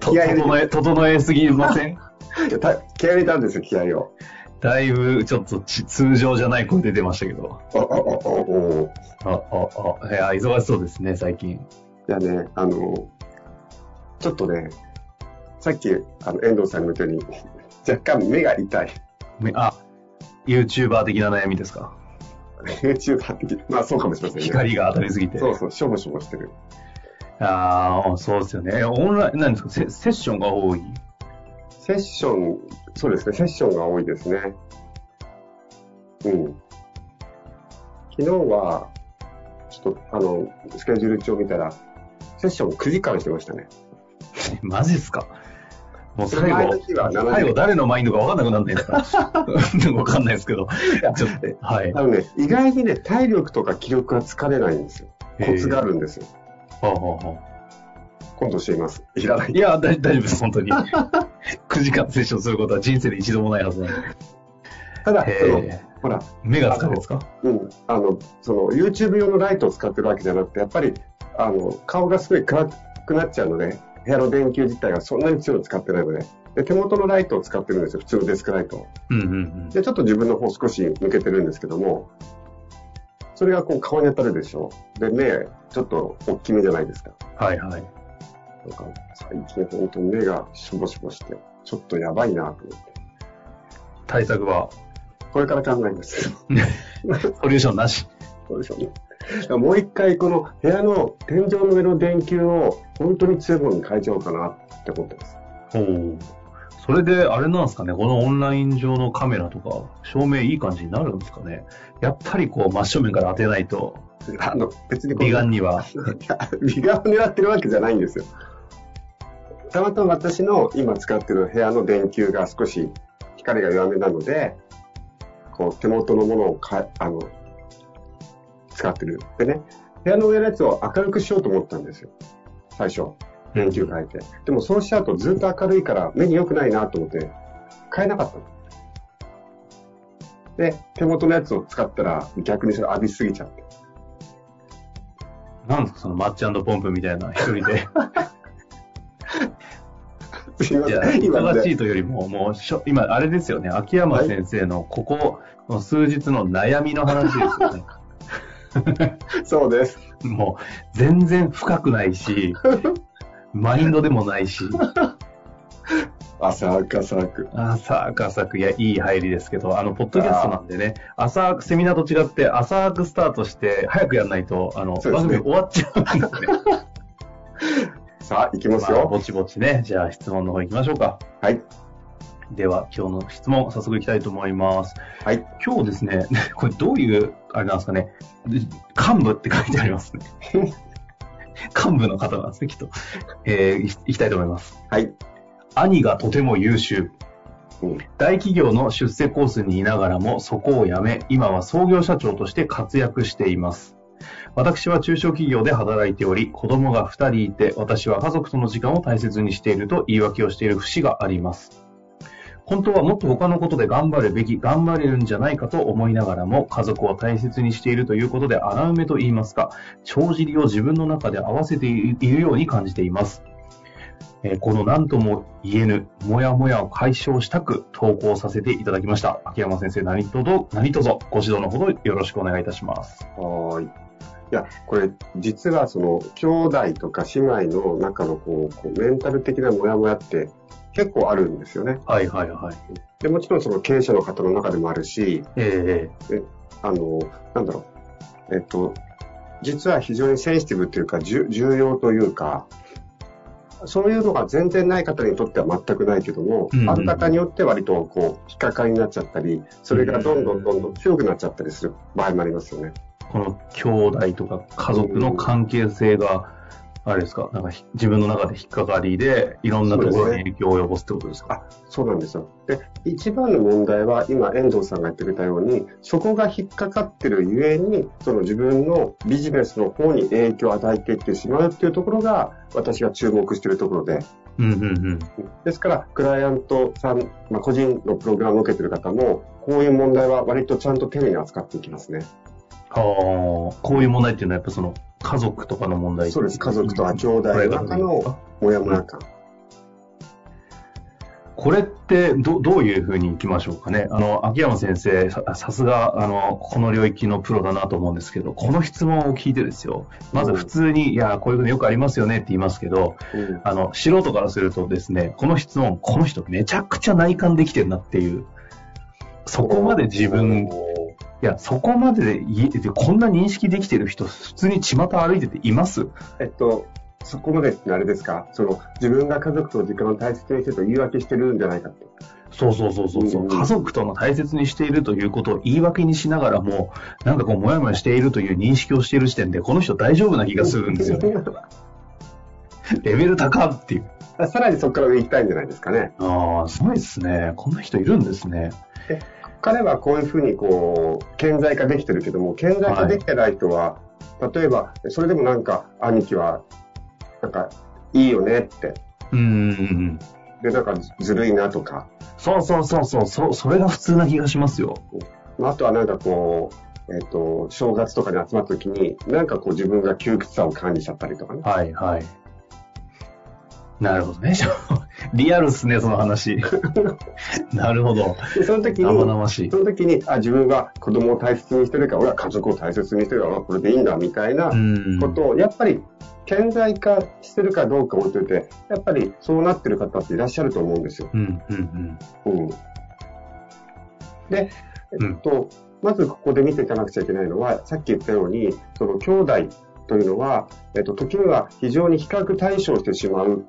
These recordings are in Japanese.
気合整え、整えすぎません？気合い入れたんですよ、気合いを。だいぶ、ちょっとち通常じゃない声出てましたけど。お、お、お、お、あ、あ、あ、いや、忙しそうですね、最近。いやね、あの、ちょっとね、さっき、あの、遠藤さんに言ったように、若干目が痛い。めあ、YouTuber 的な悩みですか？YouTuber 的。まあ、そうかもしれませんね。光が当たりすぎて。そうそう、しょぼしょぼしてる。ああ、そうですよね。えオンライン、何ですか？セセッションが多い？セッション、そうですね、セッションが多いですね。うん。昨日は、ちょっと、あの、スケジュール帳見たら、セッション9時間してましたね。マジっすか？もう最後前の日は、7時最後誰のマインドか分かんなくなるんですか？分かんないですけど。ちょっと、はい。あのね、意外にね、体力とか気力が疲れないんですよ。コツがあるんですよ。はあはあは今度教えます。いらない。あいや、大大丈夫です、本当に。9時間セッションすることは人生で一度もないはずなんで。ただ、その、へほら、目が疲れるんですかうん、あの、その、YouTube 用のライトを使ってるわけじゃなくて、やっぱり、あの、顔がすごい暗くなっちゃうので、部屋の電球自体がそんなに強く使ってないので、で、手元のライトを使ってるんですよ。普通のデスクライトを。うんうんうん。で、ちょっと自分の方少し抜けてるんですけども、それがこう顔に当たるでしょ。で、目、ちょっと大きめじゃないですか。はいはい。なんか、最近本当に目がしぼしぼして、ちょっとやばいなと思って。対策は、これから考えます。ソリューションなし。そうでしょうね。だからもう一回この部屋の天井の上の電球を本当に強いものに変えちゃおうかなって思ってます。おお。それで、あれなんですかね、このオンライン上のカメラとか、照明いい感じになるんですかね。やっぱりこう、真正面から当てないと、あの、別に美顔には。い や美顔を狙ってるわけじゃないんですよ。たまたま私の今使ってる部屋の電球が少し光が弱めなので、こう手元のものをかあの使ってる。でね、部屋の上のやつを明るくしようと思ったんですよ。最初。電球変えて。でもそうしちゃうとずっと明るいから目に良くないなと思って変えなかったの。で、手元のやつを使ったら逆にそれ浴びすぎちゃって。なんですか、そのマッチポンプみたいな、一人で。すいません。忙しいというよりも、もうしょ、今、あれですよね、秋山先生のここ、の数日の悩みの話ですよね。そうです。もう、全然深くないし、マインドでもないし、浅く浅く。浅く浅く、いや、いい入りですけど、あの、ポッドキャストなんでね、浅く、セミナーと違って、浅くスタートして、早くやらないと、あの、ね番組終わっちゃうんですね。さあ、行きますまあ、よ。ぼちぼちね、じゃあ質問の方行きましょうか。はい。では、今日の質問、早速いきたいと思います。はい。今日ですね、これどういう、あれなんですかね、幹部って書いてありますね。幹部の方なんですね、きっと。えー、いいきたいと思います。はい。兄がとても優秀。うん大企業の出世コースにいながらもそこを辞め、今は創業社長として活躍しています。私は中小企業で働いており、子供が2人いて、私は家族との時間を大切にしていると言い訳をしている節があります。本当はもっと他のことで頑張るべき、頑張れるんじゃないかと思いながらも、家族を大切にしているということで穴埋めと言いますか、帳尻を自分の中で合わせているように感じています。えこの何とも言えぬ、もやもやを解消したく投稿させていただきました。秋山先生、何とぞ、何とぞ、ご指導のほどよろしくお願いいたします。はい。いや、これ、実はその、兄弟とか姉妹の中のこう、こうメンタル的なモヤモヤって結構あるんですよね。はいはいはい。で、もちろんその経営者の方の中でもあるし、ええあの、なんだろう、えっと、実は非常にセンシティブというか、重要というか、そういうのが全然ない方にとっては全くないけども、うんうん、ある方によって割とこう、引っかかりになっちゃったり、それがどんどんどんどん強くなっちゃったりする場合もありますよね。この兄弟とか家族の関係性があれですか、なんか自分の中で引っかかりで、いろんなところに影響を及ぼすってことですか？あ、そうなんですよ。で、一番の問題は、今、遠藤さんが言ってくれたように、そこが引っかかってるゆえに、その自分のビジネスの方に影響を与えていってしまうっていうところが、私が注目しているところで。うんうんうん、ですから、クライアントさん、まあ、個人のプログラムを受けてる方も、こういう問題は割とちゃんと丁寧に扱っていきますね。はあ、こういう問題っていうのはやっぱその家族とかの問題そうです。家族とか兄弟の中のモヤモヤ感。これってどどういうふうにいきましょうかね？あの、秋山先生、ささすが、あの、この領域のプロだなと思うんですけど、この質問を聞いてですよ。まず普通に、うん、いや、こういうのよくありますよねって言いますけど、うん、あの、素人からするとですね、この質問、この人めちゃくちゃ内観できてるなっていう、そこまで自分いや、そこまでで、こんな認識できてる人、普通に巷歩いてています？えっと、そこまでってあれですか？その、自分が家族と時間を大切にしてると言い訳してるんじゃないかって。そうそうそうそうそう、うん、家族との大切にしているということを言い訳にしながらも、なんかこう、もやもやしているという認識をしている時点で、この人大丈夫な気がするんですよね。レベル高っていう。さらにそこから上行きたいんじゃないですかね。ああ、すごいですね。こんな人いるんですね。彼はこういうふうにこう、顕在化できてるけども、顕在化できてない人は、はい、例えば、それでもなんか、兄貴は、なんか、いいよねって。うん。で、なんか、ずるいなとか。そうそうそうそう、そそれが普通な気がしますよ。あとはなんかこう、えっ、ー、と、正月とかに集まった時に、なんかこう自分が窮屈さを感じちゃったりとかね。はいはい。なるほどね。リアルっすね、その話。なるほど。でその時に、生々しいその時に、あ、自分は子供を大切にしてるから、俺は家族を大切にしてるから、これでいいんだ、みたいなことを、やっぱり、顕在化してるかどうか置いといて、やっぱりそうなってる方っていらっしゃると思うんですよ。うんうんうん。うん、で、えっと、うん、まずここで見ていかなくちゃいけないのは、さっき言ったように、その兄弟というのは、えっと、時には非常に比較対象してしまう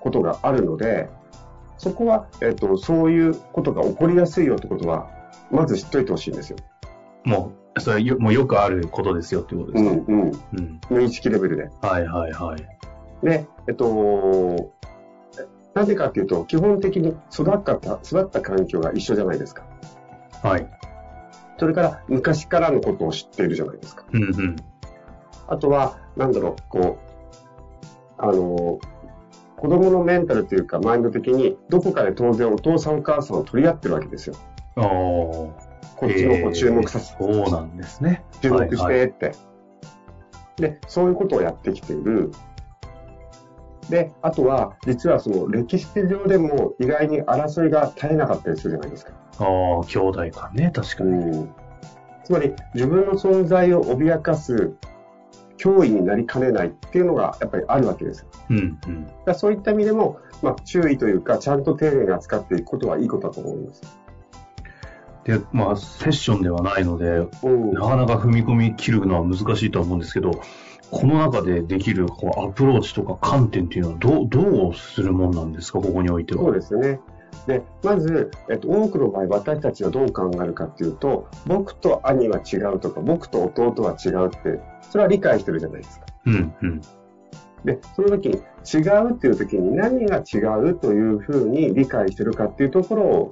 ことがあるので、そこは、えっ、と、そういうことが起こりやすいよってことは、まず知っといてほしいんですよ。もう、それよもうよくあることですよっていうことですか、うんうん、うん。無意識レベルで。はいはいはい。で、えっと、なぜかっていうと、基本的に育った、育った環境が一緒じゃないですか。はい。それから、昔からのことを知っているじゃないですか。うんうん。あとは、なんだろう、こう、あの、子供のメンタルというか、マインド的に、どこかで当然お父さんお母さんを取り合ってるわけですよ。ああ。こっちの子注目させて、そうなんですね。注目してって、はいはい、で、そういうことをやってきている。で、あとは、実はその歴史上でも意外に争いが絶えなかったりするじゃないですか。ああ、兄弟かね、確かに。つまり、自分の存在を脅かす脅威になりかねないっていうのがやっぱりあるわけです。うんうん、だそういった意味でも、まあ、注意というか、ちゃんと丁寧に扱っていくことはいいことだと思います。で、まあ、セッションではないので、なかなか踏み込み切るのは難しいとは思うんですけど、この中でできるこうアプローチとか観点っていうのはどう、どうするもんなんですか、ここにおいては。そうですね。で、まず、えっと、多くの場合、私たちはどう考えるかっていうと、僕と兄は違うとか、僕と弟は違うって、それは理解してるじゃないですか。うんうん。で、その時に、違うっていう時に何が違うというふうに理解してるかっていうところを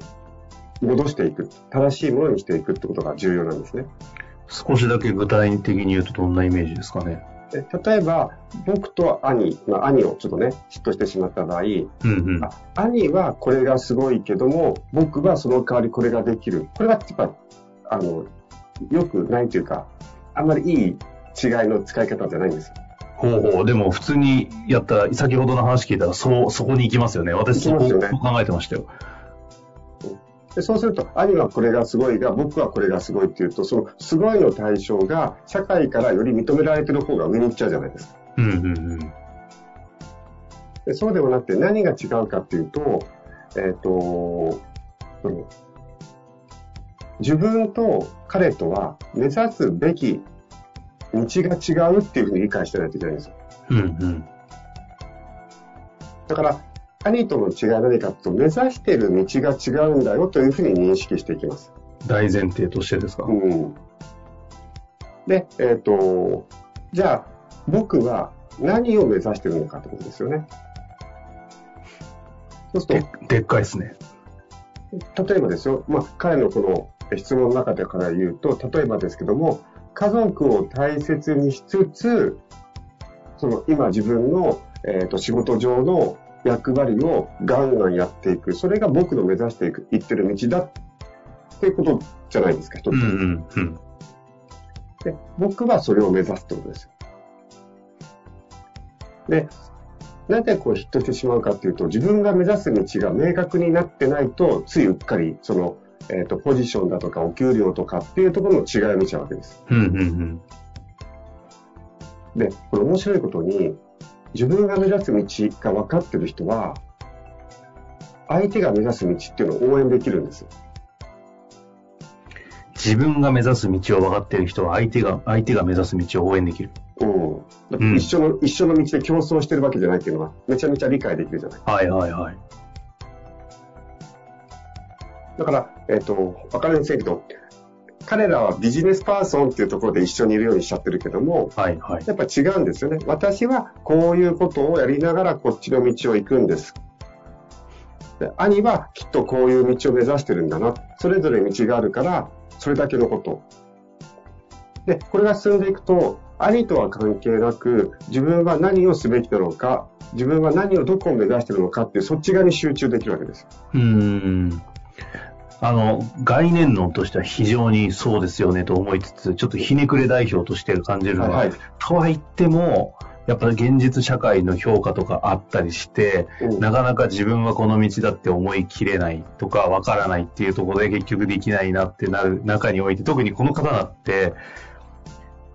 戻していく。正しいものにしていくってことが重要なんですね。少しだけ具体的に言うとどんなイメージですかね。例えば、僕と兄、まあ、兄をちょっとね、嫉妬してしまった場合、うんうん、兄はこれがすごいけども、僕はその代わりこれができる。これはやっぱ、あの、よくないというか、あんまりいい違いの使い方じゃないんですよ。ほうほう。でも普通にやったら、先ほどの話聞いたら、そう、そこに行きますよね。私そこ、ね、そう考えてましたよ。でそうすると、兄はこれがすごいが、僕はこれがすごいっていうと、そのすごいの対象が社会からより認められてる方が上に行っちゃうじゃないですか。うんうんうん。でそうではなくて何が違うかっていうと、えっ、ー、と、その自分と彼とは目指すべき道が違うっていうふうに理解してないといけないんですよ。うんうん。だから、兄との違いは何かと目指している道が違うんだよというふうに認識していきます。大前提としてですか、うん。で、えっ、と、じゃあ、僕は何を目指しているのかってことですよね。そうするででっかいですね。と、例えばですよ、まあ、彼のこの質問の中でから言うと、例えばですけども、家族を大切にしつつ、その今自分の、えー、と仕事上の役割をガンガンやっていく。それが僕の目指していく、行ってる道だっていうことじゃないですか、一つ。うんうんうん。で、僕はそれを目指すってことですよ。で、なぜこうヒットしてしまうかっていうと、自分が目指す道が明確になってないと、ついうっかり、その、えっ、と、ポジションだとかお給料とかっていうところの違いを見ちゃうわけです。うんうんうん。で、これ面白いことに、自分が目指す道が分かってる人は、相手が目指す道っていうのを応援できるんですよ。自分が目指す道を分かっている人は相手が、相手が目指す道を応援できる。うん。一緒の、一緒の道で競争してるわけじゃないっていうのは、めちゃめちゃ理解できるじゃない。はいはいはい。だから、えっ、と、わかりませんけど、彼らはビジネスパーソンっていうところで一緒にいるようにしちゃってるけども、はいはい。やっぱ違うんですよね。私はこういうことをやりながらこっちの道を行くんです。で兄はきっとこういう道を目指してるんだな。それぞれ道があるから、それだけのこと。で、これが進んでいくと、兄とは関係なく、自分は何をすべきなのか、自分は何をどこを目指してるのかっていう、そっち側に集中できるわけです。うーん。あの、概念論としては非常にそうですよねと思いつつ、ちょっとひねくれ代表として感じるのは、はいはい。とは言っても、やっぱり現実社会の評価とかあったりして、うん。なかなか自分はこの道だって思い切れないとかわからないっていうところで結局できないなってなる中において、特にこの方だって、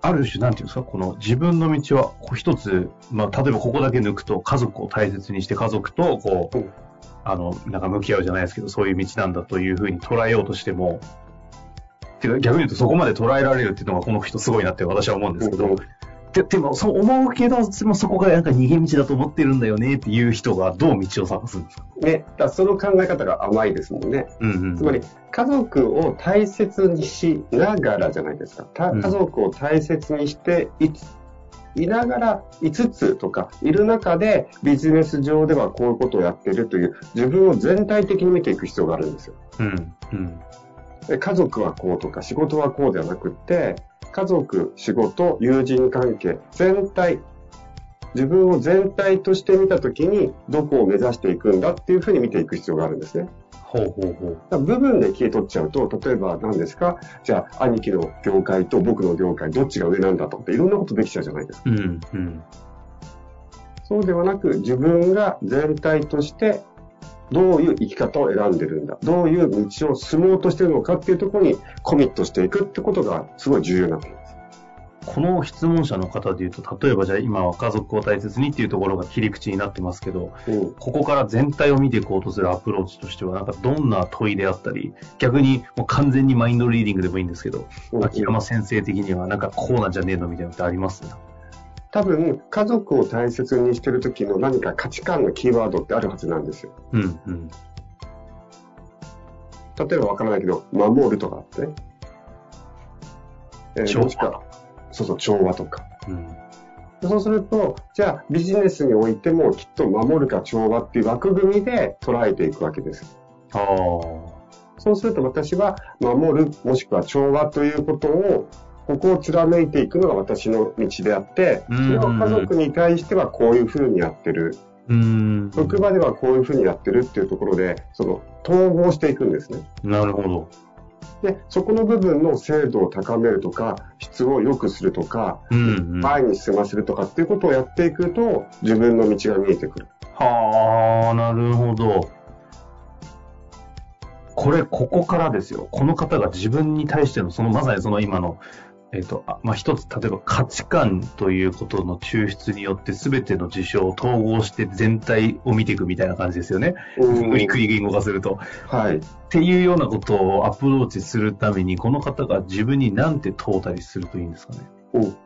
ある種、なんていうんですか、この自分の道はこう一つ、まあ、例えばここだけ抜くと家族を大切にして家族とこう、うんあの、なんか向き合うじゃないですけど、そういう道なんだというふうに捉えようとしても、てか逆に言うとそこまで捉えられるっていうのがこの人すごいなって私は思うんですけど、うんででもそう思うけど、でもそこがなんか逃げ道だと思ってるんだよねっていう人がどう道を探すんですか？ね、だその考え方が甘いですもんね。うんうん。つまり、家族を大切にしながらじゃないですか。家族を大切にしていつ、いながら、いつつとか、いる中でビジネス上ではこういうことをやっているという、自分を全体的に見ていく必要があるんですよ。うん。うん。で家族はこうとか、仕事はこうではなくって、家族、仕事、友人関係、全体、自分を全体として見たときに、どこを目指していくんだっていうふうに見ていく必要があるんですね。ほうほうほう。部分で消え取っちゃうと、例えば何ですか？じゃあ、兄貴の業界と僕の業界、どっちが上なんだとかっていろんなことできちゃうじゃないですか。うん。うん。そうではなく、自分が全体として、どういう生き方を選んでるんだ、どういう道を進もうとしてるのかっていうところにコミットしていくってことがすごい重要になってきます。この質問者の方で言うと、例えばじゃあ今は家族を大切にっていうところが切り口になってますけど、うん。ここから全体を見ていこうとするアプローチとしては、なんかどんな問いであったり、逆にもう完全にマインドリーディングでもいいんですけど、うん秋山先生的にはなんかこうなんじゃねえのみたいなのってあります？多分、家族を大切にしてる時の何か価値観のキーワードってあるはずなんですよ。うん、うん。例えばわからないけど、守るとかあってね。えーもしくはそうそう、調和とか。うん。そうすると、じゃあビジネスにおいてもきっと守るか調和っていう枠組みで捉えていくわけです。ああ。そうすると私は守るもしくは調和ということを、ここを貫いていくのが私の道であって、そうんれを家族に対してはこういうふうにやってる。うーん。職場ではこういうふうにやってるっていうところで、その統合していくんですね。なるほど。で、そこの部分の精度を高めるとか、質を良くするとか、うん、うん。前に進ませるとかっていうことをやっていくと、自分の道が見えてくる。はあ、なるほど。これ、ここからですよ。この方が自分に対しての、そのまさにその今の、えっ、と、あまあ、一つ、例えば価値観ということの抽出によって全ての事象を統合して全体を見ていくみたいな感じですよね。無理くり言語化すると。はい。っていうようなことをアプローチするために、この方が自分に何て問うたりするといいんですかね。うん。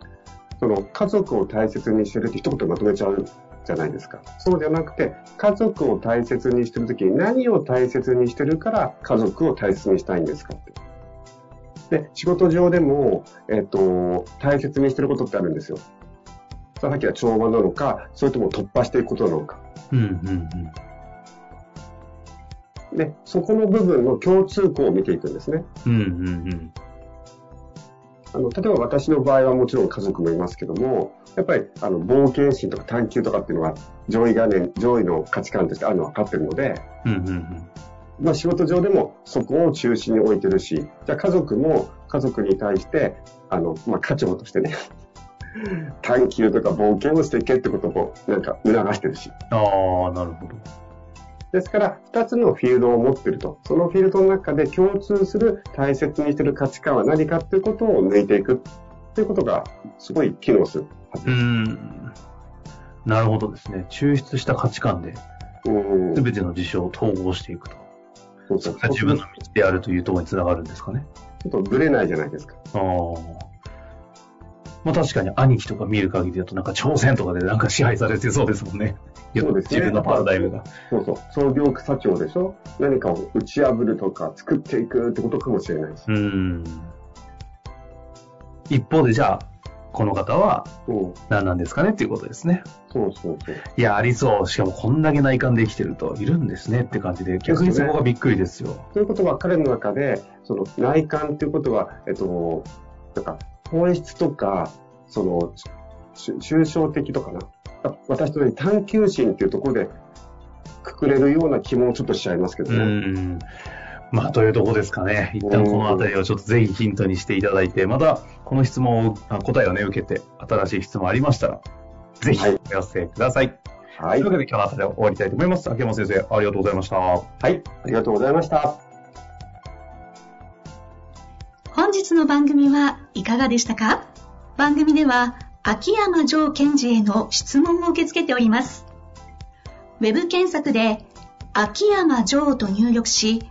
その家族を大切にしてるって一言でまとめちゃうじゃないですか。そうじゃなくて、家族を大切にしてるときに何を大切にしてるから家族を大切にしたいんですかって。で、仕事上でも、えっ、と、大切にしてることってあるんですよ。さっきは調和なのか、それとも突破していくことなのか。うん、うん、で、そこの部分の共通項を見ていくんですね。うん。うん、うん、うん。あの、例えば私の場合はもちろん家族もいますけども、やっぱり、あの、冒険心とか探求とかっていうのは、上位概念、上位の価値観としてあるのは分かってるので、うん、うん、まあ仕事上でもそこを中心に置いてるし、じゃあ家族も家族に対して、あの、まあ家長としてね、探求とか冒険をしていけってこともなんか促してるし。ああ、なるほど。ですから、二つのフィールドを持ってると。そのフィールドの中で共通する大切にしてる価値観は何かっていうことを抜いていくっていうことがすごい機能するはずうです。ん。なるほどですね。抽出した価値観でうん。全ての事象を統合していくと。そうそそうれが自分の道であるというところにつながるんですかね。ちょっとブレないじゃないですか。ああ。まあ確かに兄貴とか見る限りだとなんか朝鮮とかでなんか支配されてそうですもんね。そうですね自分のパラダイムが。そうそう。創業社長でしょ何かを打ち破るとか作っていくってことかもしれないし。うん。一方でじゃあ、この方はうん。何なんですかねっていうことですね。そうそうそう。いや、ありそう。しかもこんだけ内観できてるといるんですねって感じで、逆にそこがびっくりですよ。ということは彼の中で、その内観っていうことは、えっと、なんか本質とか、その、し抽象的とかな。あ私とように探求心っていうところでくくれるような気もちょっとしちゃいますけどうね。ん。まあ、というとこですかね。一旦このあたりをちょっとぜひヒントにしていただいて、またこの質問を、あ答えをね、受けて、新しい質問ありましたら、ぜひはいお寄せください。はいという。わけで今日のあたりは終わりたいと思います。秋山先生、ありがとうございました。はい。ありがとうございました。本日の番組はいかがでしたか？番組では秋山城賢治への質問を受け付けております。ウェブ検索で秋山城と入力し、